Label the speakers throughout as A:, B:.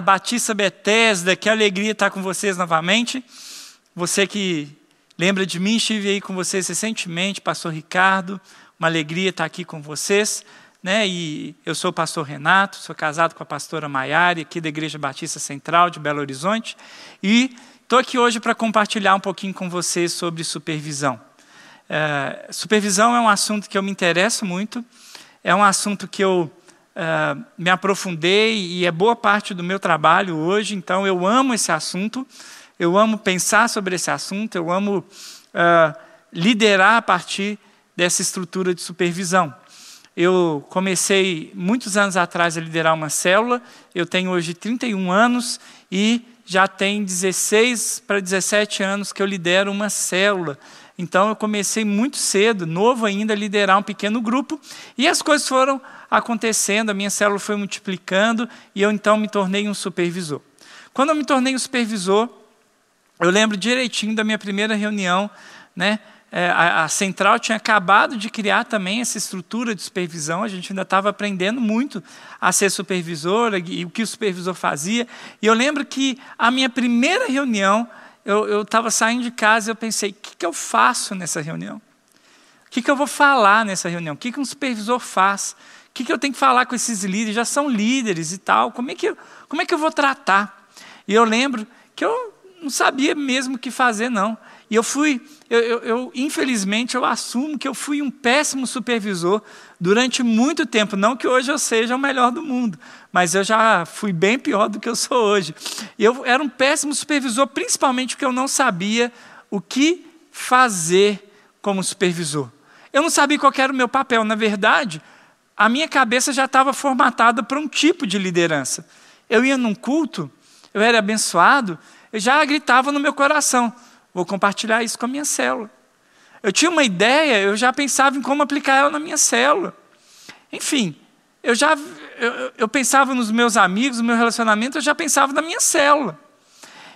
A: Batista Bethesda, que alegria estar com vocês novamente. Você que lembra de mim, estive aí com vocês recentemente, pastor Ricardo, uma alegria estar aqui com vocês. Né? E eu sou o pastor Renato, sou casado com a pastora Maiara, aqui da Igreja Batista Central de Belo Horizonte, e estou aqui hoje para compartilhar um pouquinho com vocês sobre supervisão. É, supervisão é um assunto que eu me interesso muito, é um assunto que eu uh, me aprofundei e é boa parte do meu trabalho hoje, então eu amo esse assunto, eu amo pensar sobre esse assunto, eu amo uh, liderar a partir dessa estrutura de supervisão. Eu comecei muitos anos atrás a liderar uma célula, eu tenho hoje 31 anos e já tem 16 para 17 anos que eu lidero uma célula. Então eu comecei muito cedo, novo ainda, a liderar um pequeno grupo, e as coisas foram acontecendo, a minha célula foi multiplicando e eu então me tornei um supervisor. Quando eu me tornei um supervisor, eu lembro direitinho da minha primeira reunião, né? É, a, a, central tinha acabado de criar também essa estrutura de supervisão, a gente ainda estava aprendendo muito a ser supervisor e o que o supervisor fazia. E eu lembro que a minha primeira reunião, eu estava saindo de casa e eu pensei: o que, que eu faço nessa reunião? O que, que eu vou falar nessa reunião? O que, que um supervisor faz? Que, que eu tenho que falar com esses líderes? Já são líderes e tal. Como é que eu, como é que eu vou tratar? E eu lembro que eu não sabia mesmo o que fazer, não. E eu fui, eu, eu, eu, infelizmente, eu assumo que eu fui um péssimo supervisor durante muito tempo. Não que hoje eu seja o melhor do mundo, mas eu já fui bem pior do que eu sou hoje. Eu era um péssimo supervisor, principalmente porque eu não sabia o que fazer como supervisor. Eu não sabia qual era o meu papel. Na verdade, a minha cabeça já estava formatada para um tipo de liderança. Eu ia num culto, eu era abençoado, eu já gritava no meu coração: vou compartilhar isso com a minha célula. Eu tinha uma ideia, eu já pensava em como aplicar ela na minha célula. Enfim, eu já eu, eu pensava nos meus amigos, no meu relacionamento, eu já pensava na minha célula.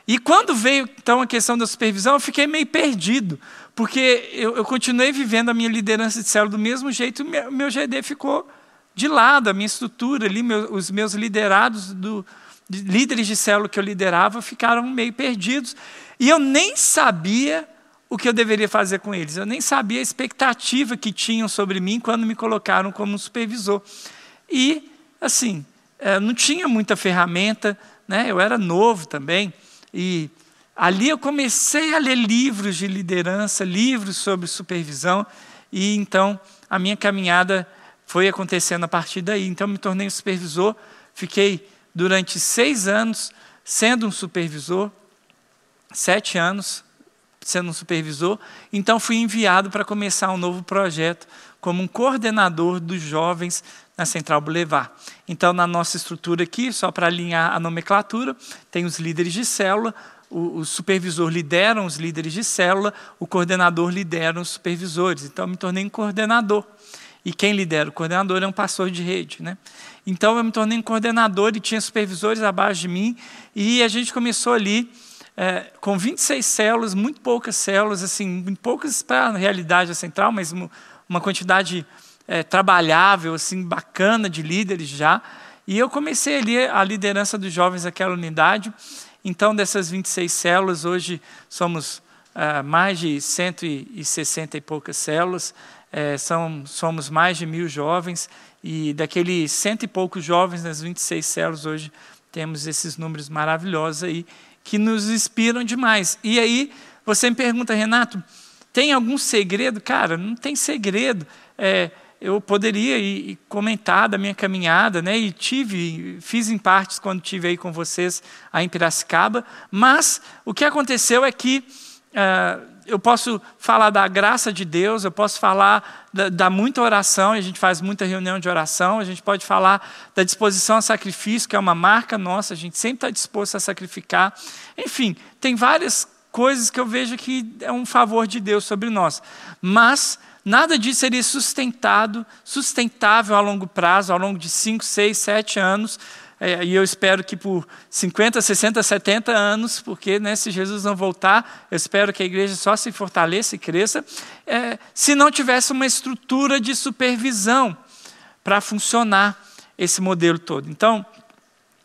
A: E quando veio então a questão da supervisão, eu fiquei meio perdido, porque eu, eu continuei vivendo a minha liderança de célula do mesmo jeito, o meu GD ficou de lado, a minha estrutura ali, meu, os meus liderados, do, de, líderes de célula que eu liderava, ficaram meio perdidos. E eu nem sabia o que eu deveria fazer com eles, eu nem sabia a expectativa que tinham sobre mim quando me colocaram como supervisor. E, assim, eh, não tinha muita ferramenta, né? eu era novo também, e Ali eu comecei a ler livros de liderança, livros sobre supervisão, e então a minha caminhada foi acontecendo a partir daí. Então me tornei um supervisor, fiquei durante seis anos sendo um supervisor, sete anos sendo um supervisor, então fui enviado para começar um novo projeto como um coordenador dos jovens na Central Boulevard. Então, na nossa estrutura aqui, só para alinhar a nomenclatura, tem os líderes de célula, o, o, supervisor lidera os líderes de célula, o coordenador lidera os supervisores. Então, eu me tornei um coordenador. E quem lidera o coordenador é um pastor de rede. Né? Então, eu me tornei um coordenador e tinha supervisores abaixo de mim. E a gente começou ali é, com 26 células, muito poucas células, assim, poucas para a realidade central, mas uma quantidade é, trabalhável, assim, bacana de líderes já. E eu comecei ali a liderança dos jovens daquela unidade. Então, dessas 26 células, hoje somos ah, mais de 160 e poucas células, é, são, somos mais de mil jovens, e daqueles cento e poucos jovens nas 26 células, hoje temos esses números maravilhosos aí, que nos inspiram demais. E aí, você me pergunta, Renato, tem algum segredo? Cara, não tem segredo. É, eu poderia comentar da minha caminhada, né? E tive, fiz em partes quando tive aí com vocês aí em Piracicaba, mas o que aconteceu é que uh, eu posso falar da graça de Deus, eu posso falar da, da, muita oração, a gente faz muita reunião de oração, a gente pode falar da disposição a sacrifício, que é uma marca nossa, a gente sempre está disposto a sacrificar. Enfim, tem várias coisas que eu vejo que é um favor de Deus sobre nós. Mas Nada disso seria sustentado, sustentável a longo prazo, ao longo de 5, 6, 7 anos. É, e eu espero que por 50, 60, 70 anos, porque né, se Jesus não voltar, eu espero que a igreja só se fortaleça e cresça, é, se não tivesse uma estrutura de supervisão para funcionar esse modelo todo. Então,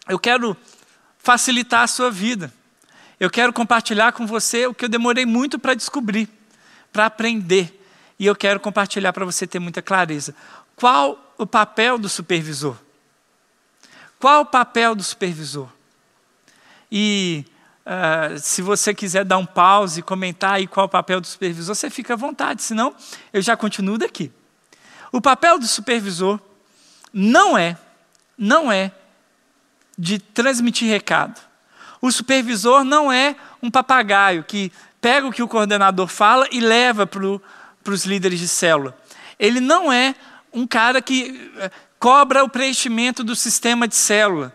A: eu quero facilitar a sua vida. Eu quero compartilhar com você o que eu demorei muito para descobrir, para aprender. E eu quero compartilhar para você ter muita clareza. Qual o papel do supervisor? Qual o papel do supervisor? E uh, se você quiser dar um pause e comentar aí qual o papel do supervisor, você fica à vontade, senão eu já continuo daqui. O papel do supervisor não é, não é de transmitir recado. O supervisor não é um papagaio que pega o que o coordenador fala e leva para os líderes de célula. Ele não é um cara que eh, cobra o preenchimento do sistema de célula.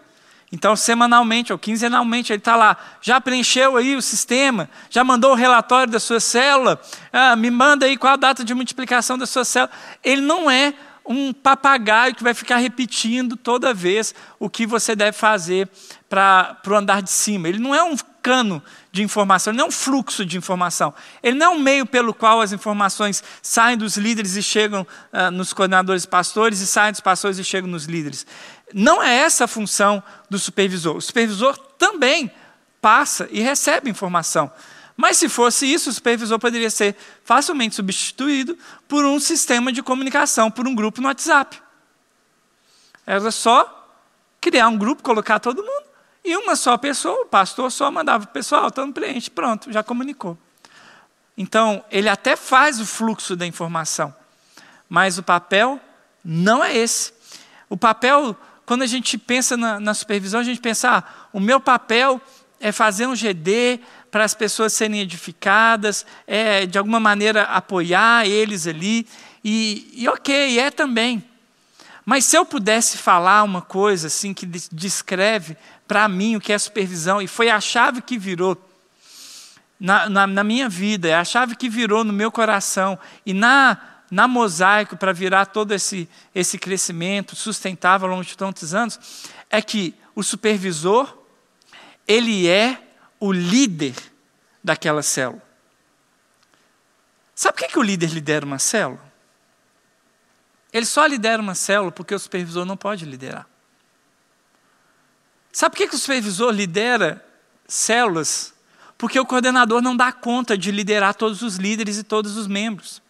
A: Então, semanalmente ou quinzenalmente, ele está lá, já preencheu aí o sistema, já mandou o relatório da sua célula, ah, me manda aí qual a data de multiplicação da sua célula. Ele não é um papagaio que vai ficar repetindo toda vez o que você deve fazer para o andar de cima. Ele não é um cano de informação, ele não é um fluxo de informação. Ele não é um meio pelo qual as informações saem dos líderes e chegam uh, nos coordenadores pastores e saem dos pastores e chegam nos líderes. Não é essa a função do supervisor. O supervisor também passa e recebe informação. Mas se fosse isso, o supervisor poderia ser facilmente substituído por um sistema de comunicação, por um grupo no WhatsApp. Era só criar um grupo, colocar todo mundo, e uma só pessoa, o pastor só mandava o pessoal, então preenche, pronto, já comunicou. Então, ele até faz o fluxo da informação, mas o papel não é esse. O papel, quando a gente pensa na, na supervisão, a gente pensa, ah, o meu papel é fazer um GD, para as pessoas serem edificadas, é, de alguma maneira apoiar eles ali. E, e ok, é também. Mas se eu pudesse falar uma coisa assim que descreve para mim o que é supervisão, e foi a chave que virou na, na, na, minha vida, é a chave que virou no meu coração, e na, na mosaico para virar todo esse, esse crescimento sustentável ao longo de tantos anos, é que o supervisor, ele é o líder daquela célula. Sabe por que, que o líder lidera uma célula? Ele só lidera uma célula porque o supervisor não pode liderar. Sabe por que, que o supervisor lidera células? Porque o coordenador não dá conta de liderar todos os líderes e todos os membros.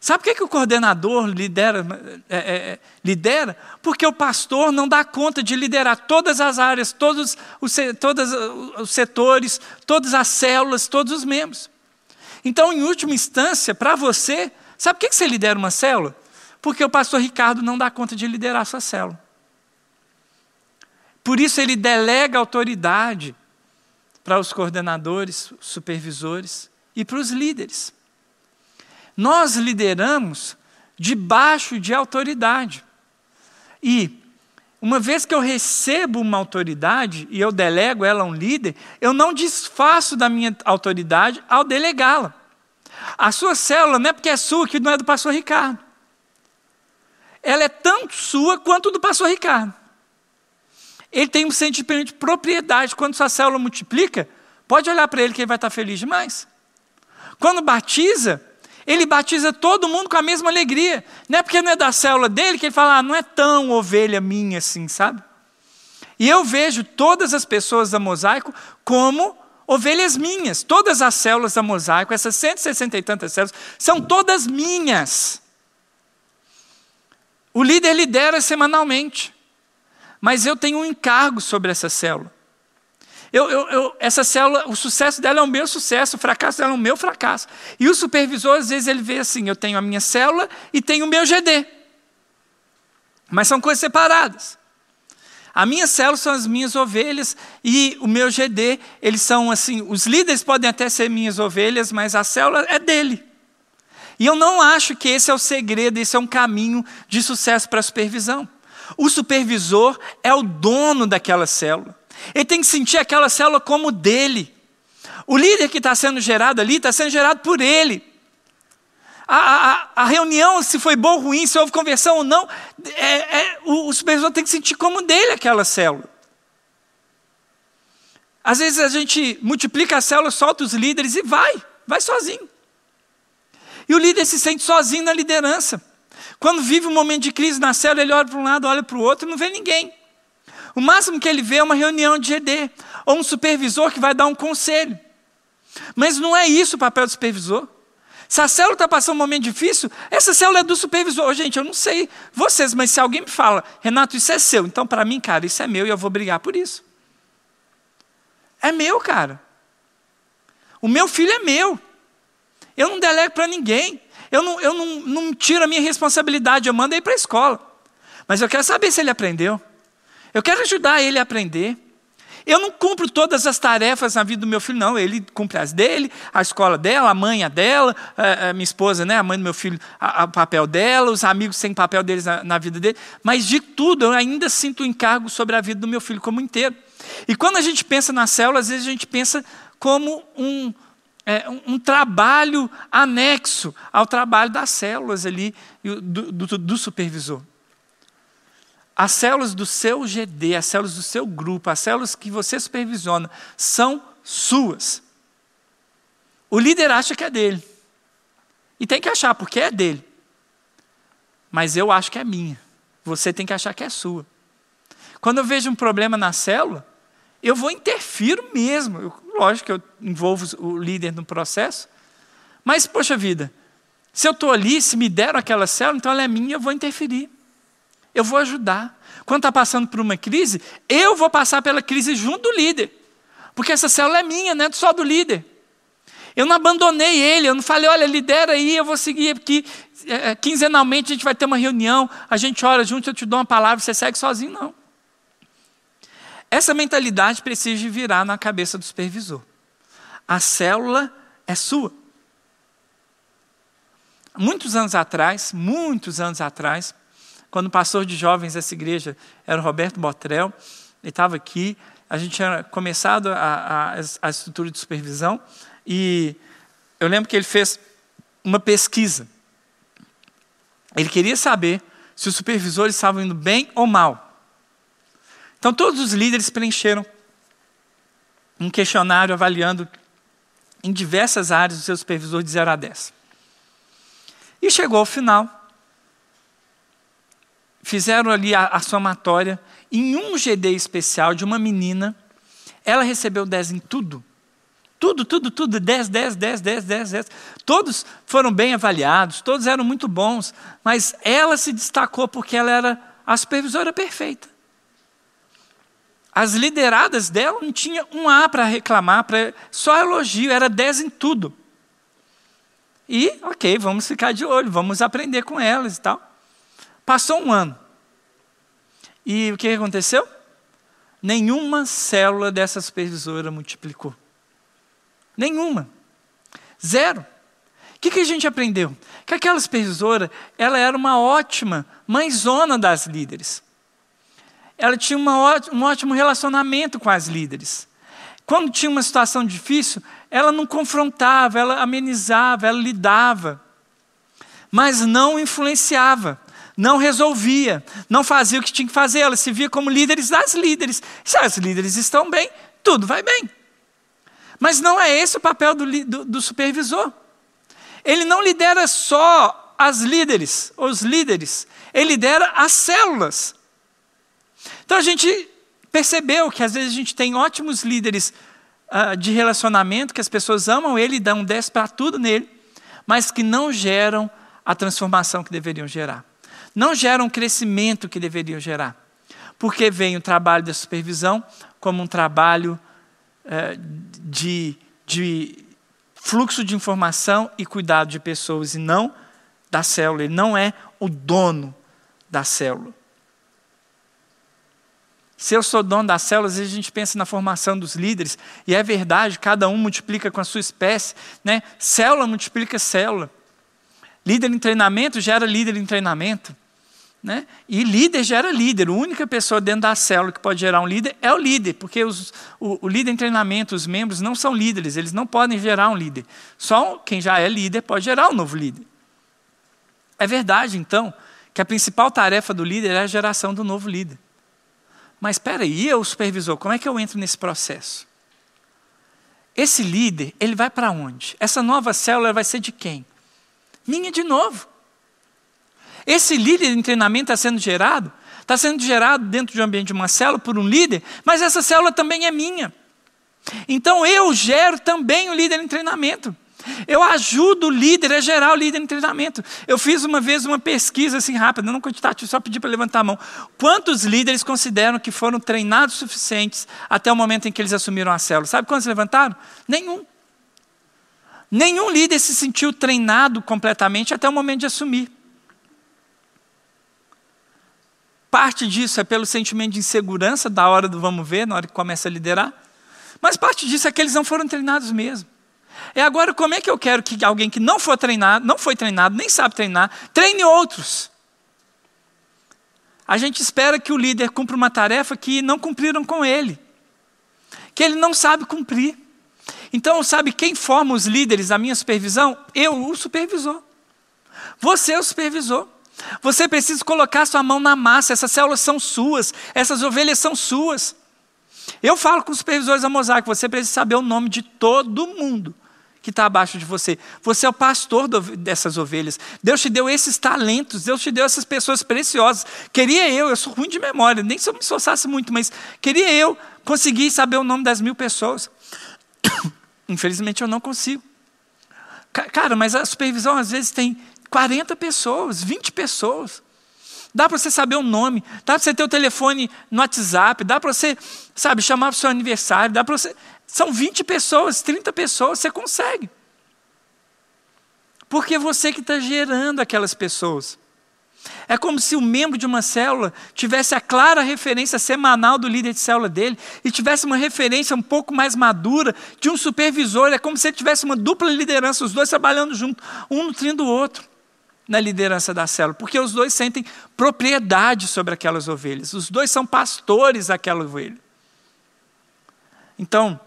A: Sabe por que, que o coordenador lidera, é, é, é, lidera? Porque o pastor não dá conta de liderar todas as áreas, todos os, todos os setores, todas as células, todos os membros. Então, em última instância, para você, sabe por que, que você lidera uma célula? Porque o pastor Ricardo não dá conta de liderar a sua célula. Por isso ele delega autoridade para os coordenadores, supervisores e para os líderes. Nós lideramos debaixo de autoridade. E, uma vez que eu recebo uma autoridade e eu delego ela a um líder, eu não desfaço da minha autoridade ao delegá-la. A sua célula não é porque é sua que não é do pastor Ricardo. Ela é tanto sua quanto do pastor Ricardo. Ele tem um sentimento de propriedade. Quando sua célula multiplica, pode olhar para ele que ele vai estar feliz demais. Quando batiza, ele batiza todo mundo com a mesma alegria. Não é porque não é da célula dele que ele fala, ah, não é tão ovelha minha assim, sabe? E eu vejo todas as pessoas da mosaico como ovelhas minhas. Todas as células da mosaico, essas 160 e tantas células, são todas minhas. O líder lidera semanalmente, mas eu tenho um encargo sobre essa célula. Eu, eu, eu, essa célula, o sucesso dela é o meu sucesso, o fracasso dela é o meu fracasso. E o supervisor, às vezes, ele vê assim: eu tenho a minha célula e tenho o meu GD. Mas são coisas separadas. A minha célula são as minhas ovelhas e o meu GD, eles são assim, os líderes podem até ser minhas ovelhas, mas a célula é dele. E eu não acho que esse é o segredo, esse é um caminho de sucesso para a supervisão. O supervisor é o dono daquela célula. Ele tem que sentir aquela célula como dele. O líder que está sendo gerado ali está sendo gerado por ele. A, a, a, reunião, se foi boa ou ruim, se houve conversão ou não, é, é, o, o supervisor tem que sentir como dele aquela célula. Às vezes a gente multiplica a célula, solta os líderes e vai, vai sozinho. E o líder se sente sozinho na liderança. Quando vive um momento de crise na célula, ele olha para um lado, olha para o outro e não vê ninguém. O máximo que ele vê é uma reunião de GD, ou um supervisor que vai dar um conselho. Mas não é isso o papel do supervisor. Se a célula está passando um momento difícil, essa célula é do supervisor. Gente, eu não sei vocês, mas se alguém me fala, Renato, isso é seu, então para mim, cara, isso é meu e eu vou brigar por isso. É meu, cara. O meu filho é meu. Eu não delego para ninguém. Eu, não, eu não, não tiro a minha responsabilidade, eu mando ele para a escola. Mas eu quero saber se ele aprendeu. Eu quero ajudar ele a aprender. Eu não cumpro todas as tarefas na vida do meu filho, não. Ele cumpre as dele, a escola dela, a mãe a dela, a, a minha esposa, né, a mãe do meu filho, o papel dela, os amigos têm papel deles na, na, vida dele. Mas de tudo, eu ainda sinto o encargo sobre a vida do meu filho como inteiro. E quando a gente pensa na célula, às vezes a gente pensa como um, é, um, um trabalho anexo ao trabalho das células ali, do, do, do supervisor. As células do seu GD, as células do seu grupo, as células que você supervisiona, são suas. O líder acha que é dele. E tem que achar, porque é dele. Mas eu acho que é minha. Você tem que achar que é sua. Quando eu vejo um problema na célula, eu vou interfiro mesmo. Eu, lógico que eu envolvo o líder no processo. Mas, poxa vida, se eu estou ali, se me deram aquela célula, então ela é minha, eu vou interferir eu vou ajudar. Quando está passando por uma crise, eu vou passar pela crise junto do líder. Porque essa célula é minha, não é só do líder. Eu não abandonei ele, eu não falei, olha, lidera aí, eu vou seguir aqui. É, quinzenalmente a gente vai ter uma reunião, a gente ora junto, eu te dou uma palavra, você segue sozinho, não. Essa mentalidade precisa virar na cabeça do supervisor. A célula é sua. Muitos anos atrás, muitos anos atrás, quando o pastor de jovens dessa igreja era o Roberto Botrel, ele estava aqui, a gente tinha começado a, a, a estrutura de supervisão e eu lembro que ele fez uma pesquisa. Ele queria saber se os supervisores estavam indo bem ou mal. Então todos os líderes preencheram um questionário avaliando em diversas áreas o seu supervisor de 0 a 10. E chegou ao final, fizeram ali a, a somatória. Em um GD especial de uma menina, ela recebeu 10 em tudo. Tudo, tudo, tudo, 10, 10, 10, 10, 10, 10. Todos foram bem avaliados, todos eram muito bons, mas ela se destacou porque ela era a supervisora perfeita. As lideradas dela não tinha um A para reclamar, pra, só elogio, era 10 em tudo. E, ok, vamos ficar de olho, vamos aprender com elas e tal. Passou um ano. E o que aconteceu? Nenhuma célula dessa supervisora multiplicou. Nenhuma. Zero. O que, que a gente aprendeu? Que aquela supervisora, ela era uma ótima mãezona das líderes. Ela tinha uma, um ótimo relacionamento com as líderes. Quando tinha uma situação difícil, ela não confrontava, ela amenizava, ela lidava, mas não influenciava não resolvia, não fazia o que tinha que fazer, ela se via como líderes das líderes. Se as líderes estão bem, tudo vai bem. Mas não é esse o papel do, do, do supervisor. Ele não lidera só as líderes, os líderes, ele lidera as células. Então a gente percebeu que às vezes a gente tem ótimos líderes uh, de relacionamento, que as pessoas amam ele, dão 10 para tudo nele, mas que não geram a transformação que deveriam gerar não geram o crescimento que deveriam gerar. Porque vem o trabalho da supervisão como um trabalho é, de, de fluxo de informação e cuidado de pessoas, e não da célula. Ele não é o dono da célula. Se eu sou dono da célula, às vezes a gente pensa na formação dos líderes, e é verdade, cada um multiplica com a sua espécie. Né? Célula multiplica célula. Líder em treinamento gera líder em treinamento. Né? E líder gera líder. A única pessoa dentro da célula que pode gerar um líder é o líder, porque os, o, o, líder em treinamento, os membros não são líderes, eles não podem gerar um líder. Só quem já é líder pode gerar um novo líder. É verdade, então, que a principal tarefa do líder é a geração do novo líder. Mas espera aí, eu, supervisor, como é que eu entro nesse processo? Esse líder, ele vai para onde? Essa nova célula vai ser de quem? Minha de novo. Esse líder em treinamento está sendo gerado Está sendo gerado dentro de um ambiente de uma célula por um líder, mas essa célula também é minha. Então eu gero também o líder em treinamento. Eu ajudo o líder a gerar o líder em treinamento. Eu fiz uma vez uma pesquisa assim rápida, não quantitativa, só pedi para levantar a mão. Quantos líderes consideram que foram treinados suficientes até o momento em que eles assumiram a célula? Sabe quantos levantaram? Nenhum. Nenhum líder se sentiu treinado completamente até o momento de assumir. Parte disso é pelo sentimento de insegurança da hora do vamos ver, na hora que começa a liderar. Mas parte disso é que eles não foram treinados mesmo. É agora como é que eu quero que alguém que não foi treinado, não foi treinado, nem sabe treinar, treine outros? A gente espera que o líder cumpra uma tarefa que não cumpriram com ele, que ele não sabe cumprir. Então, sabe quem forma os líderes da minha supervisão? Eu, o supervisor. Você é o supervisor. Você precisa colocar sua mão na massa, essas células são suas, essas ovelhas são suas. Eu falo com os supervisores da Mosaic, você precisa saber o nome de todo mundo que está abaixo de você. Você é o pastor dessas ovelhas. Deus te deu esses talentos, Deus te deu essas pessoas preciosas. Queria eu, eu sou ruim de memória, nem se eu me esforçasse muito, mas queria eu conseguir saber o nome das mil pessoas. Infelizmente eu não consigo. Cara, mas a supervisão às vezes tem 40 pessoas, 20 pessoas. Dá para você saber o nome, dá para você ter o telefone no WhatsApp, dá para você, sabe, chamar para o seu aniversário, dá para você. São 20 pessoas, 30 pessoas, você consegue. Porque é você que está gerando aquelas pessoas. É como se o membro de uma célula tivesse a clara referência semanal do líder de célula dele e tivesse uma referência um pouco mais madura de um supervisor. É como se ele tivesse uma dupla liderança, os dois trabalhando junto, um nutrindo o outro na liderança da célula, porque os dois sentem propriedade sobre aquelas ovelhas, os dois são pastores daquela ovelha. Então,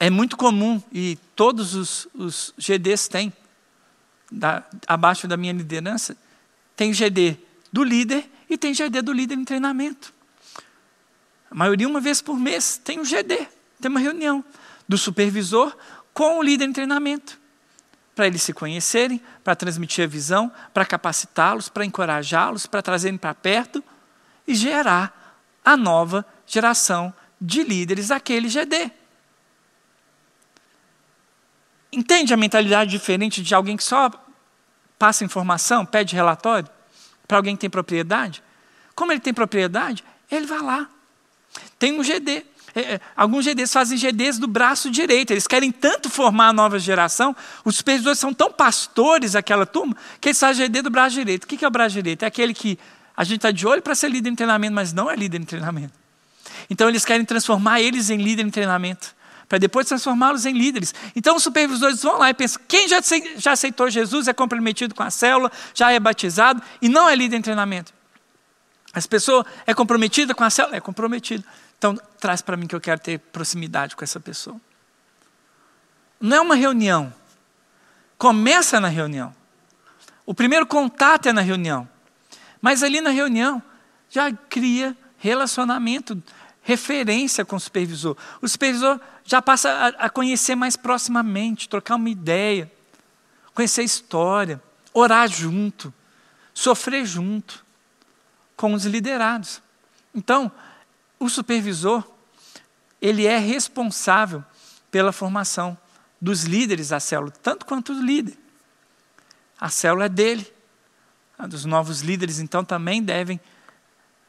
A: é muito comum, e todos os, os GDs têm, da, abaixo da minha liderança, tem GD do líder e tem GD do líder em treinamento. A maioria, uma vez por mês, tem um GD, tem uma reunião do supervisor com o líder em treinamento, para eles se conhecerem, para transmitir a visão, para capacitá-los, para encorajá-los, para trazerem para perto e gerar a nova geração de líderes daquele GD. Entende a mentalidade diferente de alguém que só passa informação, pede relatório, para alguém que tem propriedade? Como ele tem propriedade, ele vai lá. Tem um GD. É, é, alguns GDs fazem GDs do braço direito. Eles querem tanto formar a nova geração, os supervisores são tão pastores aquela turma, que eles fazem GD do braço direito. O que é o braço direito? É aquele que a gente está de olho para ser líder em treinamento, mas não é líder em treinamento. Então eles querem transformar eles em líder em treinamento para depois transformá-los em líderes. Então os supervisores vão lá e pensam: quem já, aceitou Jesus, é comprometido com a célula, já é batizado e não é líder em treinamento. Essa pessoa é comprometida com a célula? É comprometida. Então traz para mim que eu quero ter proximidade com essa pessoa. Não é uma reunião. Começa na reunião. O primeiro contato é na reunião. Mas ali na reunião já cria relacionamento referência com o supervisor. O supervisor já passa a, a conhecer mais proximamente, trocar uma ideia, conhecer a história, orar junto, sofrer junto com os liderados. Então, o supervisor, ele é responsável pela formação dos líderes da célula, tanto quanto o líder. A célula é dele. Dos novos líderes, então, também devem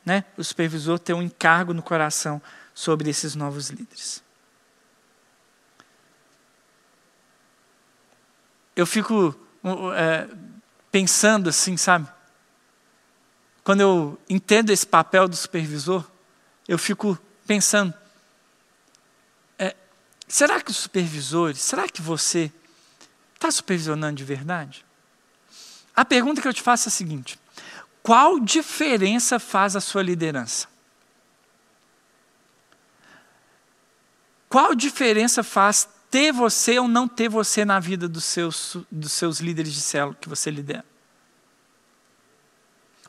A: né, o supervisor ter um encargo no coração sobre esses novos líderes. Eu fico é, pensando assim, sabe? Quando eu entendo esse papel do supervisor, eu fico pensando: é, será que os supervisores, será que você está supervisionando de verdade? A pergunta que eu te faço é a seguinte: qual diferença faz a sua liderança? Qual diferença faz ter você ou não ter você na vida dos seus, dos seus líderes de célula que você lidera?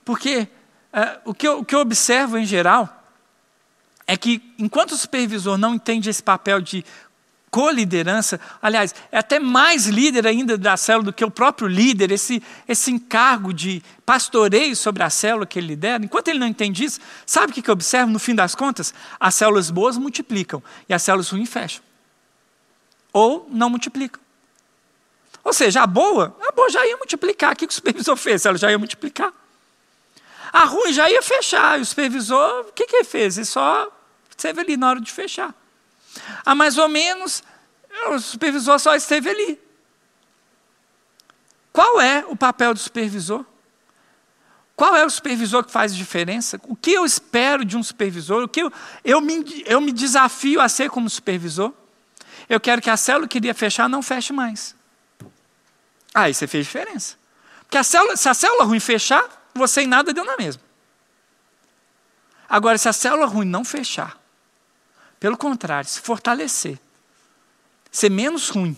A: Porque é, o, que eu, o que eu observo em geral é que enquanto o supervisor não entende esse papel de co-liderança, aliás, é até mais líder ainda da célula do que o próprio líder, esse, esse encargo de pastoreio sobre a célula que ele lidera. Enquanto ele não entende isso, sabe o que eu observo? No fim das contas, as células boas multiplicam e as células ruins fecham. Ou não multiplicam. Ou seja, a boa, a boa já ia multiplicar. O que o supervisor fez? Ela já ia multiplicar. A ruim já ia fechar. E o supervisor, o que, que ele fez? Ele só esteve ali na hora de fechar. Há mais ou menos, o supervisor só esteve ali. Qual é o papel do supervisor? Qual é o supervisor que faz diferença? O que eu espero de um supervisor? O que eu, eu, me, eu me desafio a ser como supervisor? Eu quero que a célula que iria fechar não feche mais. Aí você fez diferença. Porque a célula, se a célula ruim fechar, você em nada deu na mesma. Agora, se a célula ruim não fechar, pelo contrário, se fortalecer, ser menos ruim.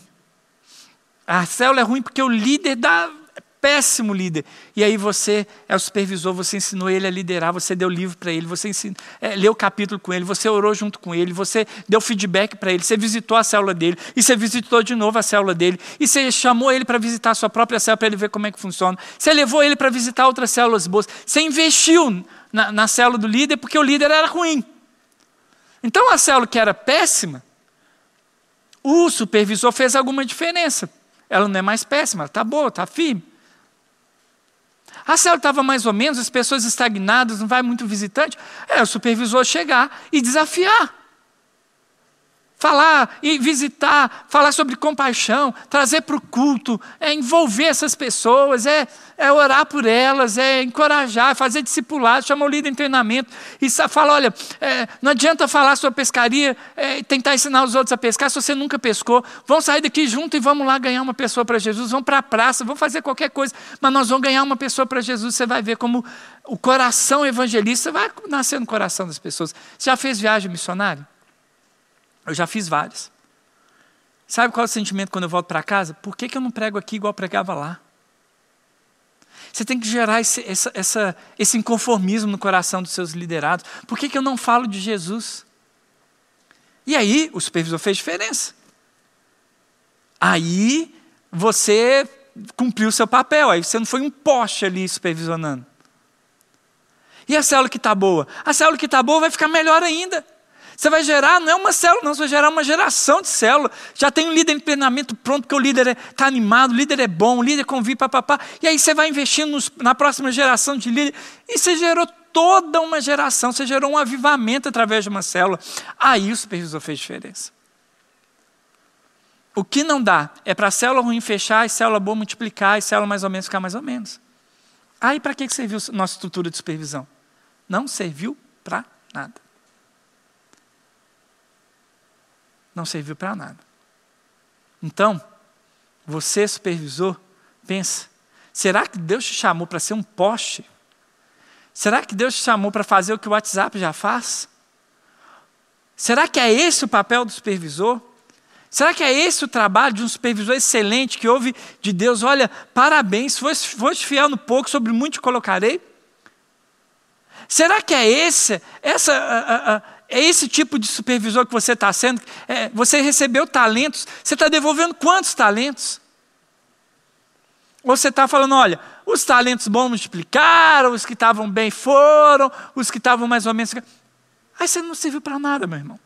A: A célula é ruim porque o líder dá é péssimo líder. E aí você é o supervisor, você ensinou ele a liderar, você deu livro para ele, você ensinou, é, leu o capítulo com ele, você orou junto com ele, você deu feedback para ele, você visitou a célula dele, e você visitou de novo a célula dele, e você chamou ele para visitar a sua própria célula para ele ver como é que funciona. Você levou ele para visitar outras células boas. Você investiu na, na célula do líder porque o líder era ruim. Então a célula que era péssima, o supervisor fez alguma diferença. Ela não é mais péssima, ela está boa, está firme. A célula estava mais ou menos, as pessoas estagnadas, não vai muito visitante. É o supervisor chegar e desafiar falar e visitar, falar sobre compaixão, trazer para o culto, é envolver essas pessoas, é, é orar por elas, é encorajar, fazer discipulado, chamar o líder em treinamento e falar: olha, é, não adianta falar sobre pescaria é, tentar ensinar os outros a pescar se você nunca pescou. Vamos sair daqui junto e vamos lá ganhar uma pessoa para Jesus, vamos para a praça, vamos fazer qualquer coisa, mas nós vamos ganhar uma pessoa para Jesus. Você vai ver como o coração evangelista vai nascer no coração das pessoas. Você já fez viagem missionária? Eu já fiz vários. Sabe qual é o sentimento quando eu volto para casa? Por que, que eu não prego aqui igual pregava lá? Você tem que gerar esse, essa, essa, esse inconformismo no coração dos seus liderados. Por que, que eu não falo de Jesus? E aí, o supervisor fez diferença. Aí, você cumpriu o seu papel. Aí, você não foi um poste ali supervisionando. E a célula que está boa? A célula que está boa vai ficar melhor ainda. Você vai gerar, não é uma célula, não, você vai gerar uma geração de célula. Já tem um líder em treinamento pronto, porque o líder está é, animado, o líder é bom, o líder convive, papapá. E aí você vai investindo nos, na próxima geração de líder. E você gerou toda uma geração, você gerou um avivamento através de uma célula. Aí o supervisor fez diferença. O que não dá é para a célula ruim fechar e célula boa multiplicar e célula mais ou menos ficar mais ou menos. Aí para que serviu nossa estrutura de supervisão? Não serviu para nada. Não serviu para nada. Então, você, supervisor, pensa: será que Deus te chamou para ser um poste? Será que Deus te chamou para fazer o que o WhatsApp já faz? Será que é esse o papel do supervisor? Será que é esse o trabalho de um supervisor excelente que ouve de Deus? Olha, parabéns, foste, foste fiel no pouco, sobre muito te colocarei? Será que é esse, essa, a, a, é esse tipo de supervisor que você está sendo? É, você recebeu talentos, você está devolvendo quantos talentos? Ou você está falando, olha, os talentos bons multiplicaram, os que estavam bem foram, os que estavam mais ou menos. Aí você não serviu para nada, meu irmão.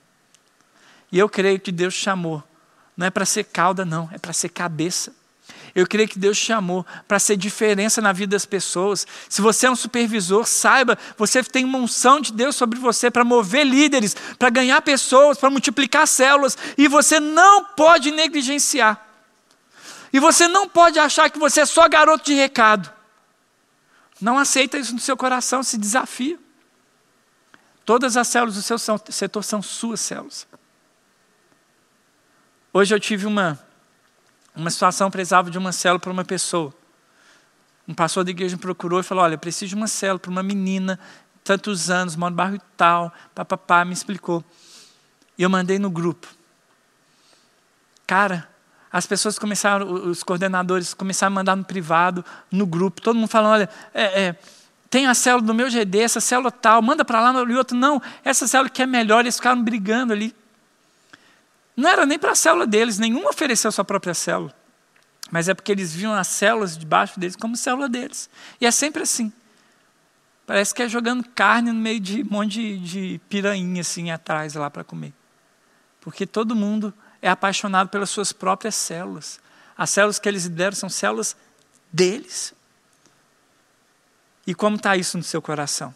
A: E eu creio que Deus chamou, não é para ser cauda, não, é para ser cabeça. Eu creio que Deus chamou para ser diferença na vida das pessoas. Se você é um supervisor, saiba, você tem uma unção de Deus sobre você para mover líderes, para ganhar pessoas, para multiplicar células, e você não pode negligenciar. E você não pode achar que você é só garoto de recado. Não aceita isso no seu coração, se desafia. Todas as células do seu setor são suas células. Hoje eu tive uma uma situação precisava de uma célula para uma pessoa. Um pastor da igreja me procurou e falou: Olha, preciso de uma célula para uma menina, tantos anos, mora no bairro tal, papapá, me explicou. E eu mandei no grupo. Cara, as pessoas começaram, os coordenadores começaram a mandar no privado, no grupo, todo mundo falando: Olha, é, é, tem a célula do meu GD, essa célula tal, manda para lá, e outro, não, essa célula que é melhor, eles ficaram brigando ali. Não era nem para a célula deles, nenhum ofereceu sua própria célula. Mas é porque eles viam as células debaixo deles como célula deles. E é sempre assim. Parece que é jogando carne no meio de um monte de, de assim atrás lá para comer. Porque todo mundo é apaixonado pelas suas próprias células. As células que eles lideram são células deles. E como está isso no seu coração?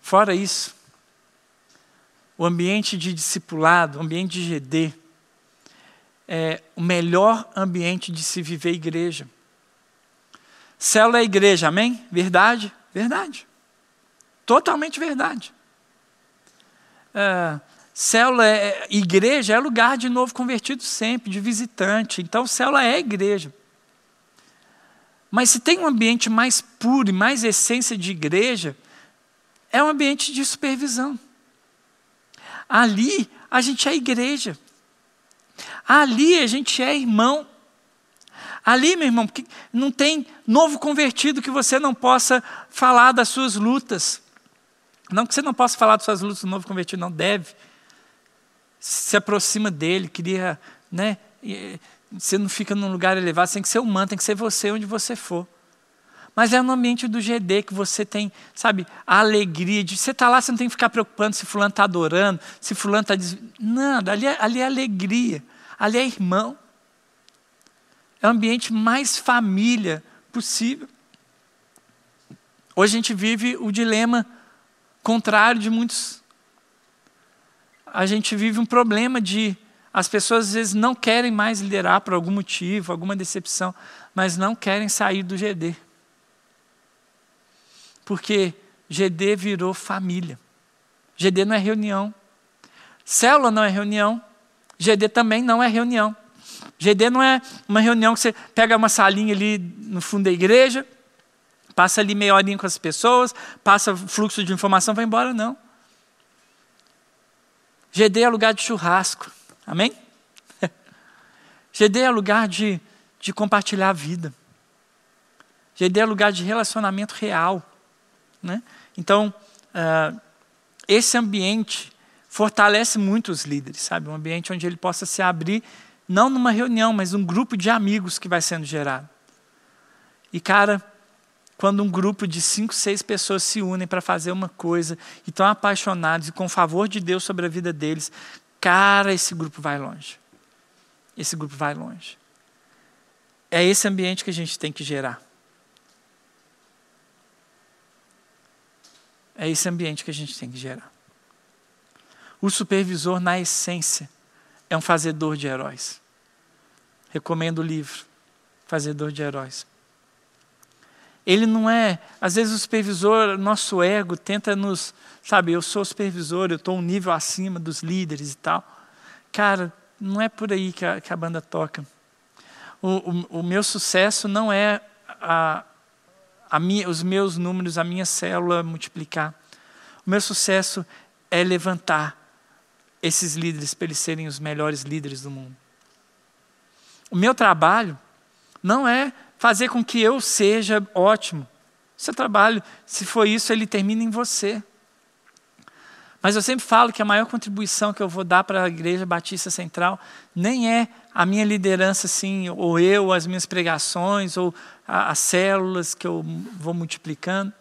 A: Fora isso, o ambiente de discipulado, o ambiente de GD, é o melhor ambiente de se viver igreja. Célula é igreja, amém? Verdade? Verdade. Totalmente verdade. É, célula é igreja, é lugar de novo convertido sempre, de visitante. Então, célula é igreja. Mas se tem um ambiente mais puro e mais essência de igreja, é um ambiente de supervisão. Ali a gente é igreja. Ali a gente é irmão. Ali, meu irmão, não tem novo convertido que você não possa falar das suas lutas. Não que você não possa falar das suas lutas do novo convertido, não deve. Se aproxima dele, queria, né? Você não fica num lugar elevado, você tem que ser humano, tem que ser você onde você for. Mas é no ambiente do GD que você tem, sabe, a alegria de. Você está lá, você não tem que ficar preocupando se fulano está adorando, se fulano está. Des... Nada, ali é, ali é alegria, ali é irmão. É o ambiente mais família possível. Hoje a gente vive o dilema contrário de muitos. A gente vive um problema de. As pessoas às vezes não querem mais liderar por algum motivo, alguma decepção, mas não querem sair do GD. Porque GD virou família. GD não é reunião. Célula não é reunião. GD também não é reunião. GD não é uma reunião que você pega uma salinha ali no fundo da igreja, passa ali meia horinha com as pessoas, passa fluxo de informação, vai embora, não. GD é lugar de churrasco. Amém? GD é lugar de, de compartilhar a vida. GD é lugar de relacionamento real. Né? Então, uh, esse ambiente fortalece muito os líderes, sabe? Um ambiente onde ele possa se abrir, não numa reunião, mas um grupo de amigos que vai sendo gerado. E, cara, quando um grupo de cinco, seis pessoas se unem para fazer uma coisa e estão apaixonados e com favor de Deus sobre a vida deles, cara, esse grupo vai longe. Esse grupo vai longe. É esse ambiente que a gente tem que gerar. É esse ambiente que a gente tem que gerar. O supervisor, na essência, é um fazedor de heróis. Recomendo o livro, Fazedor de Heróis. Ele não é, às vezes o supervisor, nosso ego tenta nos, sabe, eu sou supervisor, eu estou um nível acima dos líderes e tal. Cara, não é por aí que a, que a banda toca. O, o, o meu sucesso não é a, minha, os meus números, a minha célula multiplicar. O meu sucesso é levantar esses líderes para eles serem os melhores líderes do mundo. O meu trabalho não é fazer com que eu seja ótimo. Seu trabalho, se for isso, ele termina em você. Mas eu sempre falo que a maior contribuição que eu vou dar para a Igreja Batista Central nem é a minha liderança, assim, ou eu, as minhas pregações, ou a, as células que eu vou multiplicando.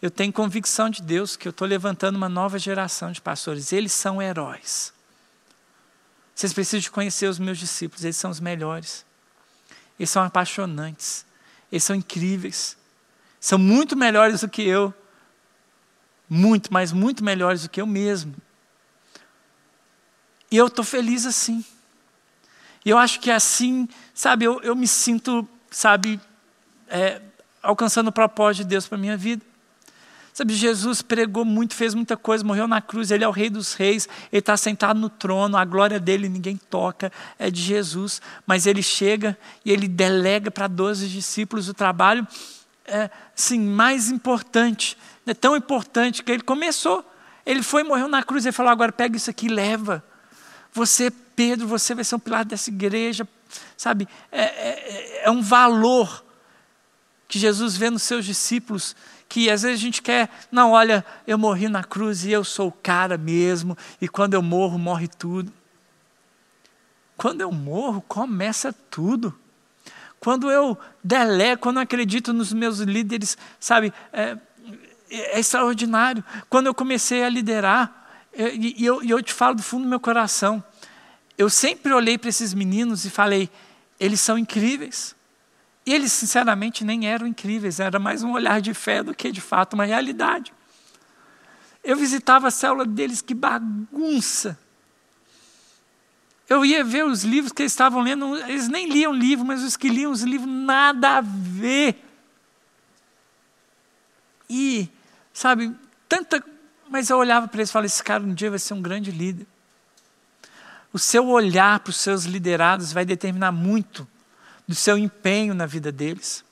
A: Eu tenho convicção de Deus que eu estou levantando uma nova geração de pastores. Eles são heróis. Vocês precisam de conhecer os meus discípulos, eles são os melhores. Eles são apaixonantes. Eles são incríveis. São muito melhores do que eu muito, mas muito melhores do que eu mesmo. E eu estou feliz assim. E eu acho que assim, sabe, eu, eu me sinto, sabe, é, alcançando o propósito de Deus para a minha vida. Sabe, Jesus pregou muito, fez muita coisa, morreu na cruz, ele é o rei dos reis, ele está sentado no trono, a glória dele ninguém toca, é de Jesus. Mas ele chega e ele delega para 12 discípulos o trabalho é, sim, mais importante é tão importante que ele começou. Ele foi morreu na cruz. Ele falou: agora pega isso aqui e leva. Você, Pedro, você vai ser um pilar dessa igreja. Sabe, é, é, é um valor que Jesus vê nos seus discípulos que às vezes a gente quer, não, olha, eu morri na cruz e eu sou o cara mesmo, e quando eu morro, morre tudo. Quando eu morro, começa tudo. Quando eu delego, quando eu acredito nos meus líderes, sabe, é, é extraordinário. Quando eu comecei a liderar, e eu, eu te falo do fundo do meu coração, eu sempre olhei para esses meninos e falei, eles são incríveis. E eles, sinceramente, nem eram incríveis, era mais um olhar de fé do que de fato uma realidade. Eu visitava a célula deles, que bagunça. Eu ia ver os livros que eles estavam lendo, eles nem liam livro, mas os que liam os livros, nada a ver. E, sabe, tanta. Mas eu olhava para eles e falava: esse cara um dia vai ser um grande líder. O seu olhar para os seus liderados vai determinar muito do seu empenho na vida deles.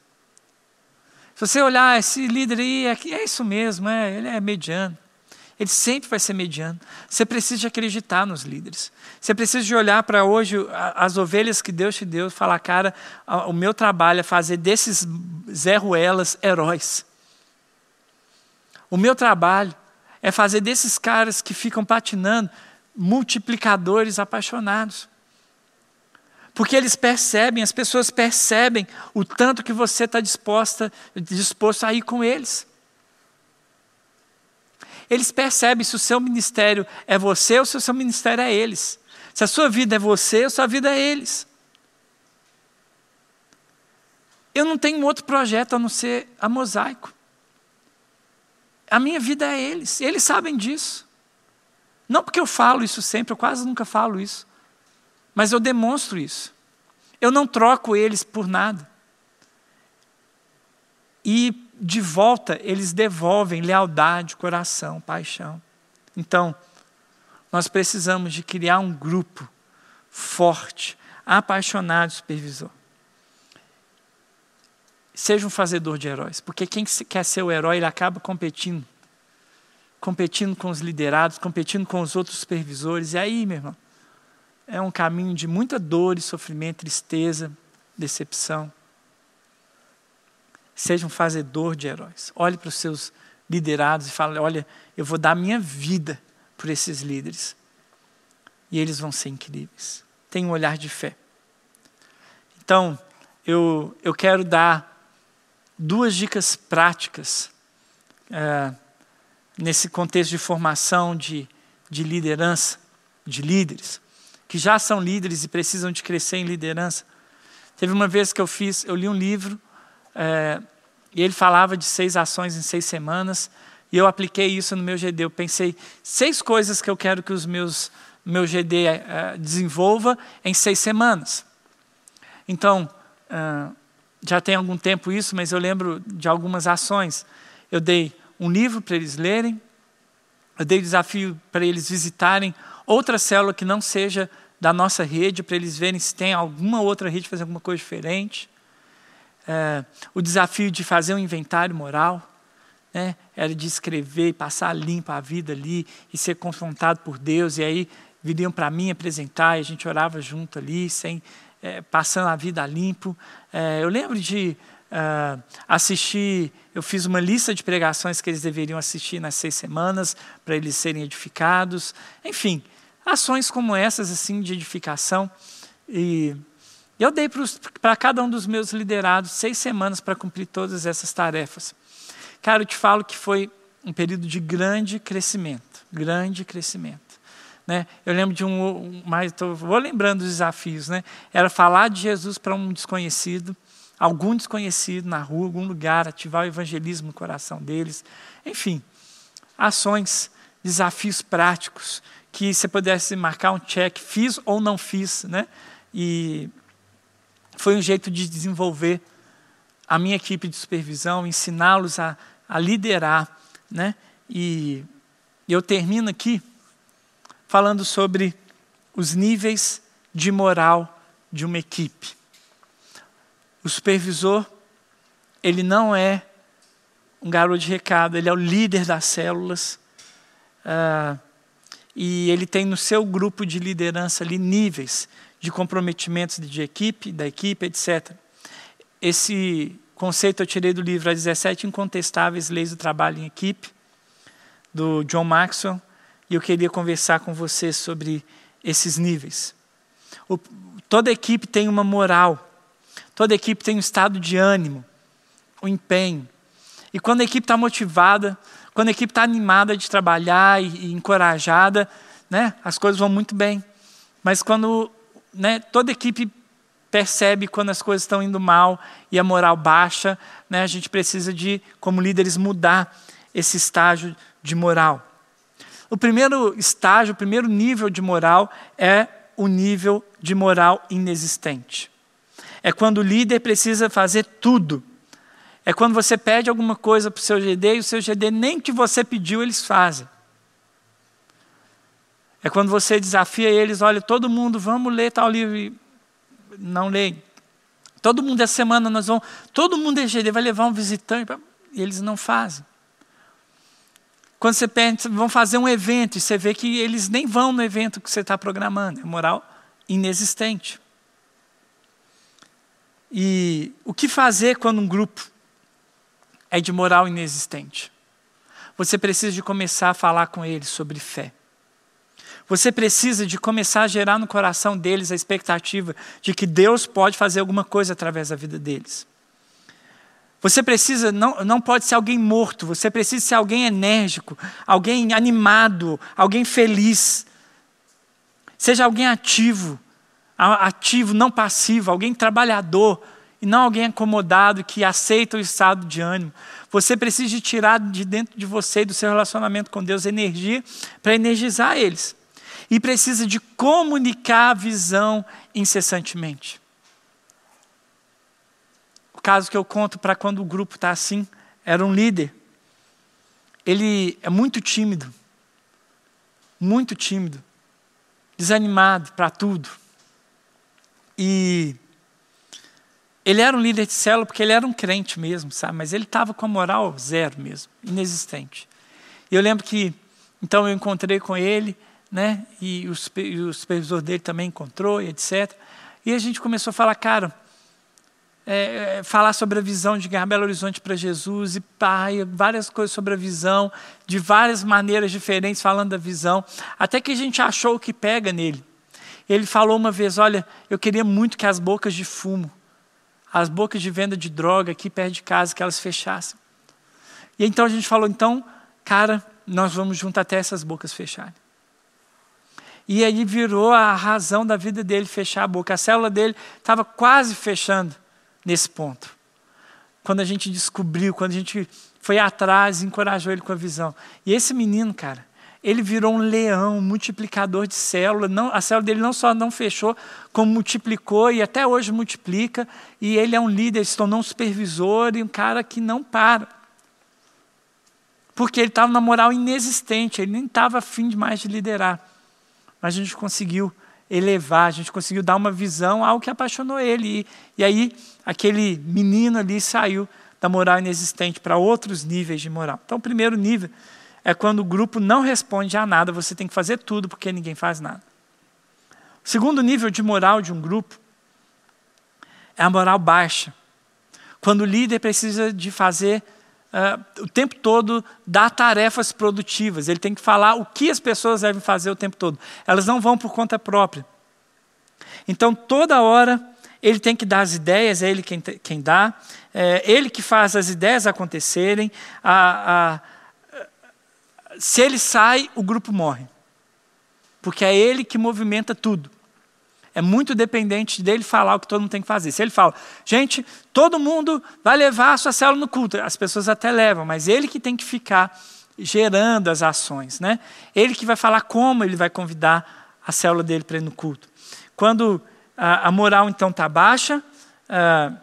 A: Se você olhar, esse líder aí, é, é isso mesmo, é, ele é mediano. Ele sempre vai ser mediano. Você precisa de acreditar nos líderes. Você precisa de olhar para hoje as ovelhas que Deus te deu e falar, cara, o meu trabalho é fazer desses Zé Ruelas heróis. O meu trabalho é fazer desses caras que ficam patinando multiplicadores apaixonados. Porque eles percebem, as pessoas percebem o tanto que você está disposta, disposto a ir com eles. Eles percebem se o seu ministério é você ou se o seu ministério é eles. Se a sua vida é você ou se a sua vida é eles. Eu não tenho outro projeto a não ser a mosaico. A minha vida é eles, eles sabem disso. Não porque eu falo isso sempre, eu quase nunca falo isso, mas eu demonstro isso. Eu não troco eles por nada. E de volta eles devolvem lealdade, coração, paixão. Então, nós precisamos de criar um grupo forte, apaixonado supervisor. Seja um fazedor de heróis, porque quem quer ser o herói, ele acaba competindo. Competindo com os liderados, competindo com os outros supervisores. E aí, meu irmão, é um caminho de muita dor e sofrimento, tristeza, decepção. Seja um fazedor de heróis. Olhe para os seus liderados e fale: olha, eu vou dar minha vida por esses líderes. E eles vão ser incríveis. Tenha um olhar de fé. Então, eu, eu quero dar duas dicas práticas é, nesse contexto de formação de, de liderança, de líderes, que já são líderes e precisam de crescer em liderança. Teve uma vez que eu fiz, eu li um livro é, e ele falava de seis ações em seis semanas. E eu apliquei isso no meu GD. Eu pensei seis coisas que eu quero que os meus meu GD é, desenvolva em seis semanas. Então, é, já tem algum tempo isso, mas eu lembro de algumas ações. Eu dei um livro para eles lerem, eu dei desafio para eles visitarem outra célula que não seja da nossa rede, para eles verem se tem alguma outra rede fazer alguma coisa diferente. É, o desafio de fazer um inventário moral, né, era de escrever e passar limpo a vida ali e ser confrontado por Deus. E aí viriam para mim apresentar e a gente orava junto ali, sem é, passando a vida limpo. É, eu lembro de uh, assistir, eu fiz uma lista de pregações que eles deveriam assistir nas seis semanas para eles serem edificados. Enfim, ações como essas assim de edificação e eu dei para cada um dos meus liderados seis semanas para cumprir todas essas tarefas. Cara, eu te falo que foi um período de grande crescimento, grande crescimento. Né? Eu lembro de um, mas tô, vou lembrando dos desafios, né? Era falar de Jesus para um desconhecido, algum desconhecido na rua, algum lugar, ativar o evangelismo no coração deles. Enfim, ações, desafios práticos que você pudesse marcar um check, fiz ou não fiz, né? E foi um jeito de desenvolver a minha equipe de supervisão, ensiná-los a, a liderar, né? E eu termino aqui falando sobre os níveis de moral de uma equipe. O supervisor, ele não é um garoto de recado, ele é o líder das células. Uh, e ele tem no seu grupo de liderança ali níveis de comprometimentos de equipe, da equipe, etc. Esse, conceito eu tirei do livro As 17 Incontestáveis Leis do Trabalho em Equipe, do John Maxwell, e eu queria conversar com você sobre esses níveis. O, toda equipe tem uma moral, toda equipe tem um estado de ânimo, um empenho. E quando a equipe está motivada, quando a equipe está animada de trabalhar e, e encorajada, né, as coisas vão muito bem. Mas quando né, toda equipe percebe quando as coisas estão indo mal e a moral baixa, né, a gente precisa de, como líderes, mudar esse estágio de moral. O primeiro estágio, o primeiro nível de moral é o nível de moral inexistente. É quando o líder precisa fazer tudo. É quando você pede alguma coisa para o seu GD e o seu GD nem que você pediu, eles fazem. É quando você desafia eles, olha, todo mundo, vamos ler tal livro não leem. Todo mundo essa semana nós vamos, todo mundo EGD vai levar um visitante, e eles não fazem. Quando você pensa, vão fazer um evento, e você vê que eles nem vão no evento que você está programando, é moral inexistente. E o que fazer quando um grupo é de moral inexistente? Você precisa de começar a falar com eles sobre fé. Você precisa de começar a gerar no coração deles a expectativa de que Deus pode fazer alguma coisa através da vida deles. Você precisa, não, não pode ser alguém morto, você precisa ser alguém enérgico, alguém animado, alguém feliz. Seja alguém ativo, ativo, não passivo, alguém trabalhador, e não alguém acomodado que aceita o estado de ânimo. Você precisa tirar de dentro de você e do seu relacionamento com Deus energia para energizar eles e precisa de comunicar a visão incessantemente. Caso que eu conto para quando o grupo está assim, era um líder. Ele é muito tímido, muito tímido, desanimado para tudo. E ele era um líder de célula porque ele era um crente mesmo, sabe? Mas ele estava com a moral zero mesmo, inexistente. E eu lembro que, então eu encontrei com ele né? E o, e o supervisor dele também encontrou, e etc. E a gente começou a falar, cara, é, é, falar sobre a visão de ganhar Belo Horizonte para Jesus e pai, várias coisas sobre a visão, de várias maneiras diferentes falando da visão, até que a gente achou o que pega nele. Ele falou uma vez: Olha, eu queria muito que as bocas de fumo, as bocas de venda de droga aqui perto de casa, que elas fechassem. E então a gente falou: Então, cara, nós vamos juntar até essas bocas fecharem. E aí virou a razão da vida dele fechar a boca. A célula dele estava quase fechando nesse ponto. Quando a gente descobriu, quando a gente foi atrás, encorajou ele com a visão. E esse menino, cara, ele virou um leão, um multiplicador de célula. Não, a célula dele não só não fechou, como multiplicou e até hoje multiplica. E ele é um líder, se tornou um supervisor e um cara que não para. Porque ele estava na moral inexistente, ele nem estava afim mais de liderar mas a gente conseguiu elevar, a gente conseguiu dar uma visão ao que apaixonou ele. E, e aí, aquele menino ali saiu da moral inexistente para outros níveis de moral. Então, o primeiro nível é quando o grupo não responde a nada, você tem que fazer tudo porque ninguém faz nada. O segundo nível de moral de um grupo é a moral baixa. Quando o líder precisa de fazer uh, o tempo todo dar tarefas produtivas. Ele tem que falar o que as pessoas devem fazer o tempo todo. Elas não vão por conta própria. Então, toda hora, ele tem que dar as ideias, é ele quem, quem dá, é ele que faz as ideias acontecerem. A, a, se ele sai, o grupo morre. Porque é ele que movimenta tudo é muito dependente dele falar o que todo mundo tem que fazer. Se ele fala, gente, todo mundo vai levar a sua célula no culto, as pessoas até levam, mas ele que tem que ficar gerando as ações, né? Ele que vai falar como ele vai convidar a célula dele para ir no culto. Quando a, a moral então está baixa, uh,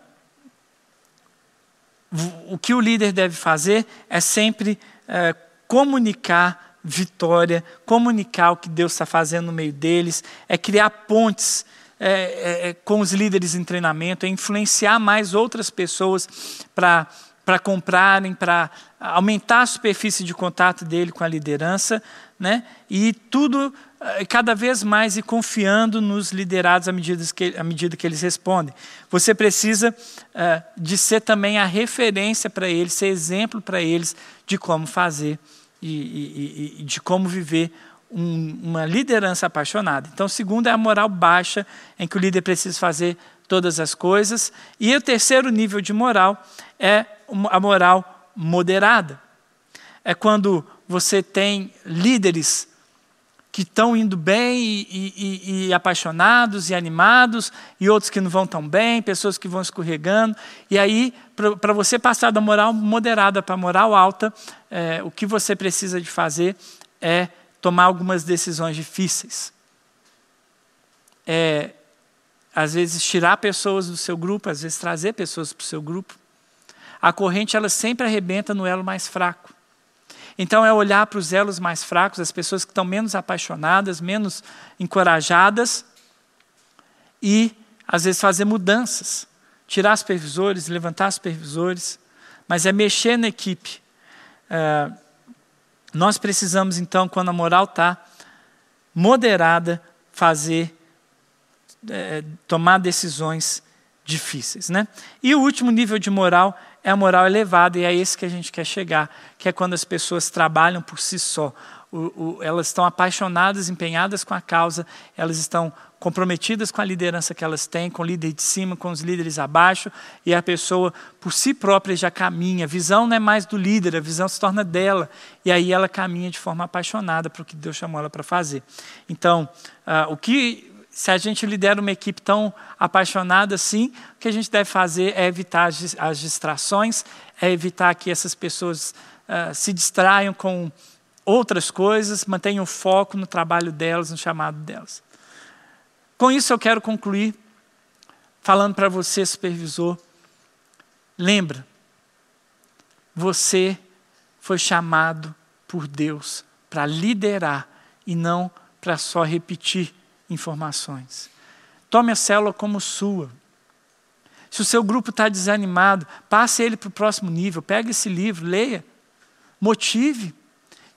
A: o que o líder deve fazer é sempre uh, comunicar vitória, comunicar o que Deus está fazendo no meio deles, é criar pontes é, é, é, com os líderes em treinamento, é influenciar mais outras pessoas para para comprarem, para aumentar a superfície de contato dele com a liderança, né? e tudo eh, cada vez mais e confiando nos liderados à medida que, à medida que eles respondem. Você precisa uh, de ser também a referência para eles, ser exemplo para eles de como fazer e, e, e de como viver um, uma liderança apaixonada. Então, o segundo é a moral baixa, em que o líder precisa fazer todas as coisas. E o terceiro nível de moral é a moral moderada. É quando você tem líderes que estão indo bem e, e, e, apaixonados e animados, e outros que não vão tão bem, pessoas que vão escorregando. E aí, para você passar da moral moderada para a moral alta, é, o que você precisa de fazer é tomar algumas decisões difíceis. É, às vezes, tirar pessoas do seu grupo, às vezes, trazer pessoas para o seu grupo. A corrente, ela sempre arrebenta no elo mais fraco. Então é olhar para os elos mais fracos, as pessoas que estão menos apaixonadas, menos encorajadas, e às vezes fazer mudanças, tirar supervisores, levantar supervisores, mas é mexer na equipe. É, nós precisamos então, quando a moral está moderada, fazer, é, tomar decisões difíceis. Né? E o último nível de moral é a moral elevada, e é esse que a gente quer chegar, que é quando as pessoas trabalham por si só. O, o, elas estão apaixonadas, empenhadas com a causa, elas estão comprometidas com a liderança que elas têm, com o líder de cima, com os líderes abaixo, e a pessoa por si própria já caminha. A visão não é mais do líder, a visão se torna dela, e aí ela caminha de forma apaixonada para o que Deus chamou ela para fazer. Então, uh, o que se a gente lidera uma equipe tão apaixonada assim, o que a gente deve fazer é evitar as distrações, é evitar que essas pessoas uh, se distraiam com outras coisas, mantenham foco no trabalho delas, no chamado delas. Com isso eu quero concluir falando para você, supervisor, lembra, você foi chamado por Deus para liderar e não para só repetir informações. Tome a célula como sua. Se o seu grupo está desanimado, passe ele para o próximo nível. Pegue esse livro, leia, motive.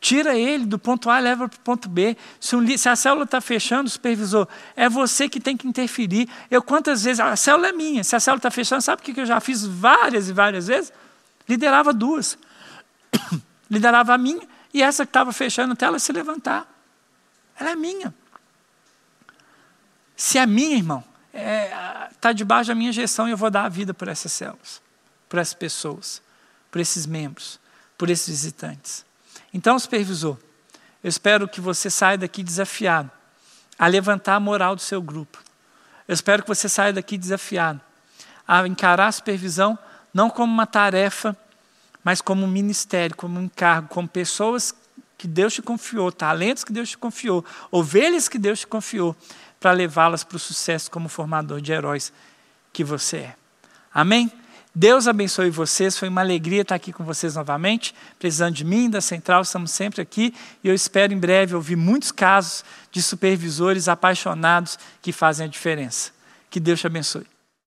A: Tira ele do ponto A leva para o ponto B. Se, um, se a célula está fechando, o supervisor, é você que tem que interferir. Eu quantas vezes, a célula é minha, se a célula está fechando, sabe o que eu já fiz várias e várias vezes? Liderava duas. Liderava a minha e essa que estava fechando até ela se levantar. Ela é minha. Se é minha, irmão, está é, tá debaixo da minha gestão eu vou dar a vida por essas células, por essas pessoas, por esses membros, por esses visitantes. Então, supervisor, eu espero que você saia daqui desafiado a levantar a moral do seu grupo. Eu espero que você saia daqui desafiado a encarar a supervisão não como uma tarefa, mas como um ministério, como um encargo, como pessoas que Deus te confiou, talentos que Deus te confiou, ovelhas que Deus te confiou, para levá-las para o sucesso como formador de heróis que você é. Amém? Deus abençoe vocês, foi uma alegria estar aqui com vocês novamente, precisando de mim, da Central, estamos sempre aqui e eu espero em breve ouvir muitos casos de supervisores apaixonados que fazem a diferença. Que Deus te abençoe.